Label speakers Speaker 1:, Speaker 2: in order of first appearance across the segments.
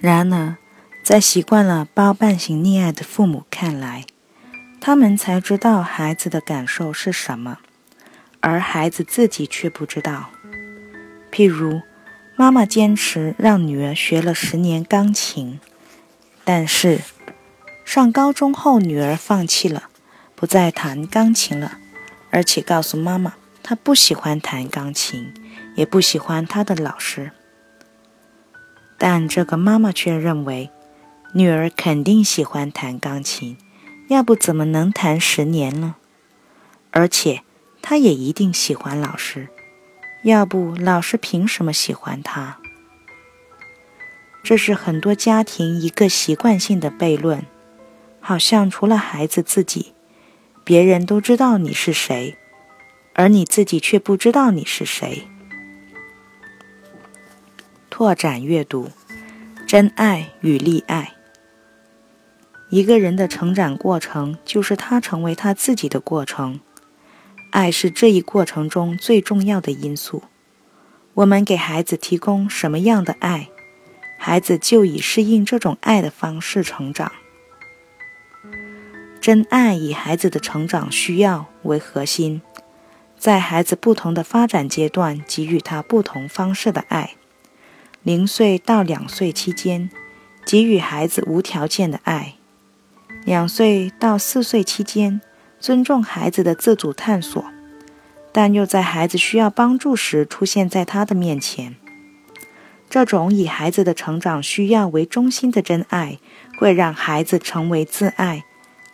Speaker 1: 然而，在习惯了包办型溺爱的父母看来，他们才知道孩子的感受是什么，而孩子自己却不知道。譬如，妈妈坚持让女儿学了十年钢琴，但是上高中后，女儿放弃了，不再弹钢琴了，而且告诉妈妈，她不喜欢弹钢琴，也不喜欢她的老师。但这个妈妈却认为，女儿肯定喜欢弹钢琴，要不怎么能弹十年呢？而且，她也一定喜欢老师，要不老师凭什么喜欢她？这是很多家庭一个习惯性的悖论，好像除了孩子自己，别人都知道你是谁，而你自己却不知道你是谁。拓展阅读，真爱与溺爱。一个人的成长过程，就是他成为他自己的过程。爱是这一过程中最重要的因素。我们给孩子提供什么样的爱，孩子就以适应这种爱的方式成长。真爱以孩子的成长需要为核心，在孩子不同的发展阶段给予他不同方式的爱。零岁到两岁期间，给予孩子无条件的爱；两岁到四岁期间，尊重孩子的自主探索，但又在孩子需要帮助时出现在他的面前。这种以孩子的成长需要为中心的真爱，会让孩子成为自爱、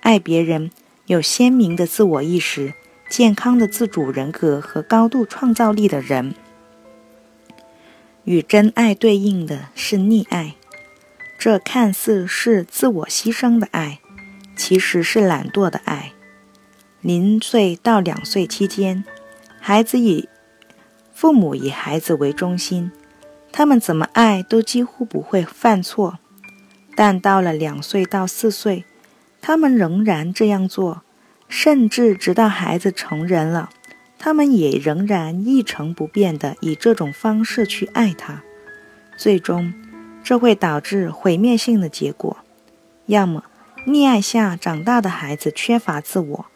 Speaker 1: 爱别人、有鲜明的自我意识、健康的自主人格和高度创造力的人。与真爱对应的是溺爱，这看似是自我牺牲的爱，其实是懒惰的爱。零岁到两岁期间，孩子以父母以孩子为中心，他们怎么爱都几乎不会犯错。但到了两岁到四岁，他们仍然这样做，甚至直到孩子成人了。他们也仍然一成不变地以这种方式去爱他，最终，这会导致毁灭性的结果。要么，溺爱下长大的孩子缺乏自我，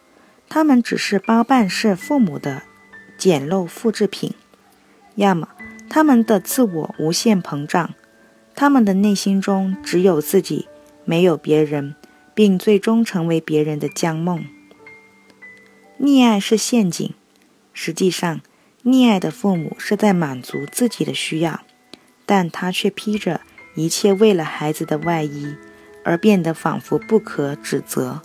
Speaker 1: 他们只是包办式父母的简陋复制品；要么，他们的自我无限膨胀，他们的内心中只有自己，没有别人，并最终成为别人的将梦。溺爱是陷阱。实际上，溺爱的父母是在满足自己的需要，但他却披着一切为了孩子的外衣，而变得仿佛不可指责。